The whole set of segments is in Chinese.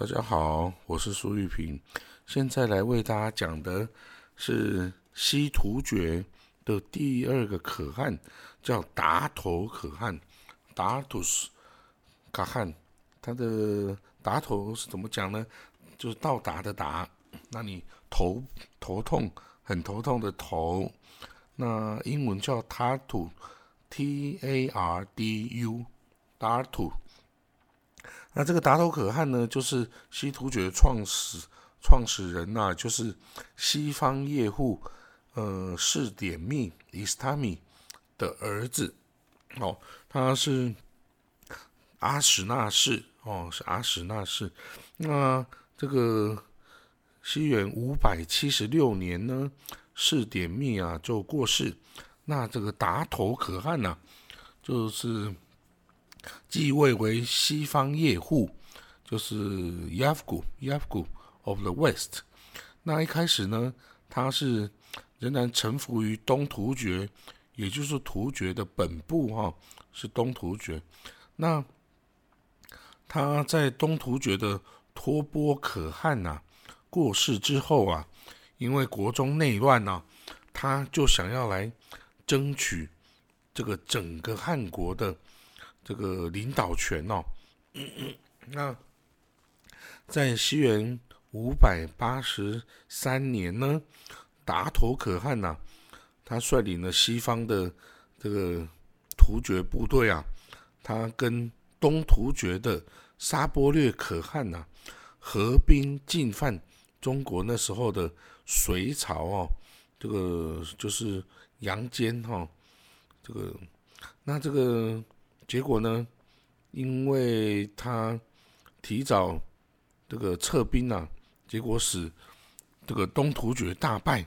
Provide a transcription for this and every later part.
大家好，我是苏玉平，现在来为大家讲的是西突厥的第二个可汗，叫达头可汗，达图斯可汗。他的达头是怎么讲呢？就是到达的达，那你头头痛，很头痛的头。那英文叫塔图，T A R D U，达图。那这个达头可汗呢，就是西突厥创始创始人呐，就是西方叶护，呃，士典密伊斯塔米的儿子，哦，他是阿史那氏，哦，是阿史那氏。那这个西元五百七十六年呢，士典密啊就过世，那这个达头可汗呢，就是。继位为西方叶护，就是 Yavgu Yavgu of the West。那一开始呢，他是仍然臣服于东突厥，也就是突厥的本部哈，是东突厥。那他在东突厥的托钵可汗呐过世之后啊，因为国中内乱呐，他就想要来争取这个整个汉国的。这个领导权哦，那在西元五百八十三年呢，达头可汗呐，他率领了西方的这个突厥部队啊，他跟东突厥的沙波略可汗呐，合兵进犯中国那时候的隋朝哦，这个就是杨坚哈，这个那这个。结果呢？因为他提早这个撤兵啊，结果使这个东突厥大败，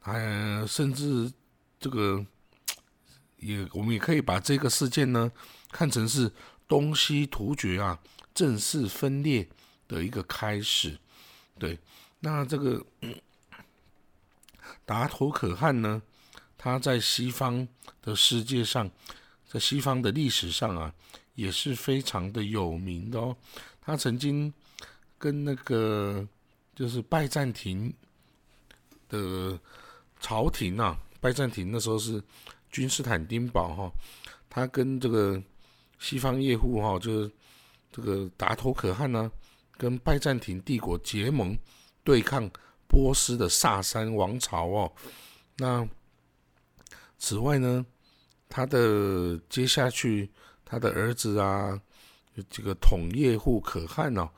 呃，甚至这个也我们也可以把这个事件呢看成是东西突厥啊正式分裂的一个开始。对，那这个达头可汗呢，他在西方的世界上。在西方的历史上啊，也是非常的有名的哦。他曾经跟那个就是拜占庭的朝廷啊，拜占庭那时候是君士坦丁堡哈，他跟这个西方业户哈，就是这个达头可汗呢，跟拜占庭帝国结盟，对抗波斯的萨珊王朝哦。那此外呢？他的接下去，他的儿子啊，这个统叶护可汗哦，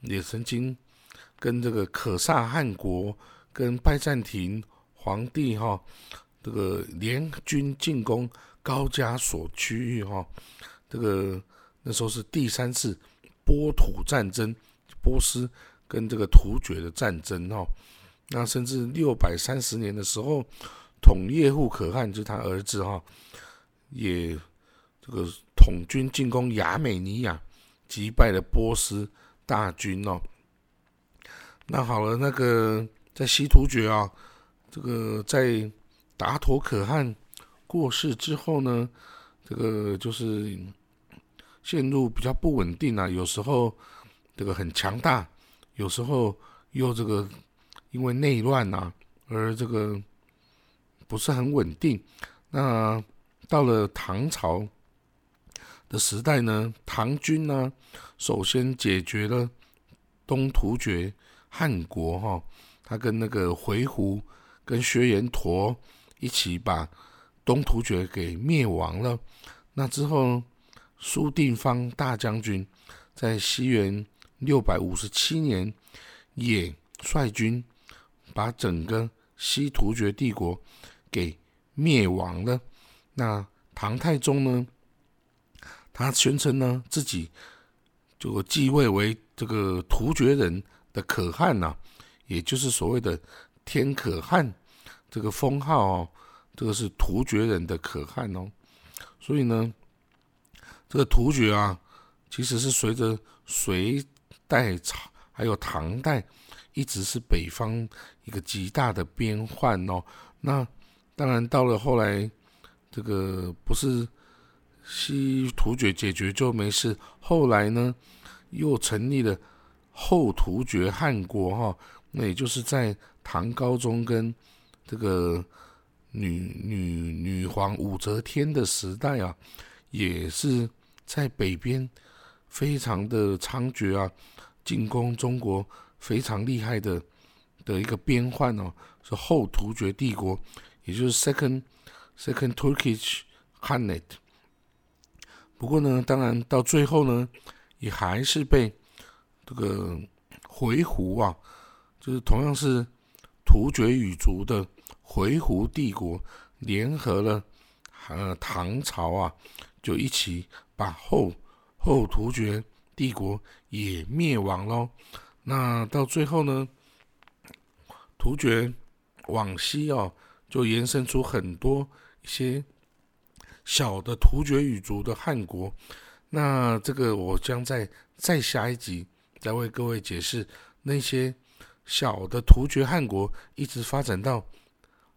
也曾经跟这个可萨汗国、跟拜占庭皇帝哈，这个联军进攻高加索区域哈，这个那时候是第三次波土战争，波斯跟这个突厥的战争哈，那甚至六百三十年的时候，统叶护可汗就是他儿子哈。也这个统军进攻亚美尼亚，击败了波斯大军哦。那好了，那个在西突厥啊，这个在达陀可汗过世之后呢，这个就是陷入比较不稳定啊。有时候这个很强大，有时候又这个因为内乱啊，而这个不是很稳定。那到了唐朝的时代呢，唐军呢，首先解决了东突厥汗国哈，他跟那个回鹘跟薛延陀一起把东突厥给灭亡了。那之后，苏定方大将军在西元六百五十七年也率军把整个西突厥帝国给灭亡了。那唐太宗呢？他宣称呢自己就继位为这个突厥人的可汗呐，也就是所谓的天可汗这个封号哦，这个是突厥人的可汗哦。所以呢，这个突厥啊，其实是随着隋代、朝还有唐代，一直是北方一个极大的边患哦。那当然到了后来。这个不是西突厥解决就没事，后来呢，又成立了后突厥汗国哈，那也就是在唐高宗跟这个女女女皇武则天的时代啊，也是在北边非常的猖獗啊，进攻中国非常厉害的的一个边患哦，是后突厥帝国，也就是 Second Second Turkish Hanate。不过呢，当然到最后呢，也还是被这个回鹘啊，就是同样是突厥语族的。回鹘帝国联合了呃唐朝啊，就一起把后后突厥帝国也灭亡喽。那到最后呢，突厥往西哦，就延伸出很多些小的突厥语族的汉国。那这个我将在再下一集再为各位解释那些小的突厥汉国一直发展到。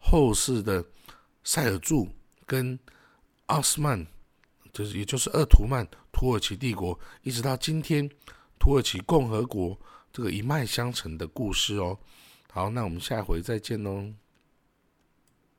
后世的塞尔柱跟奥斯曼，就是也就是鄂图曼土耳其帝国，一直到今天土耳其共和国这个一脉相承的故事哦。好，那我们下回再见喽。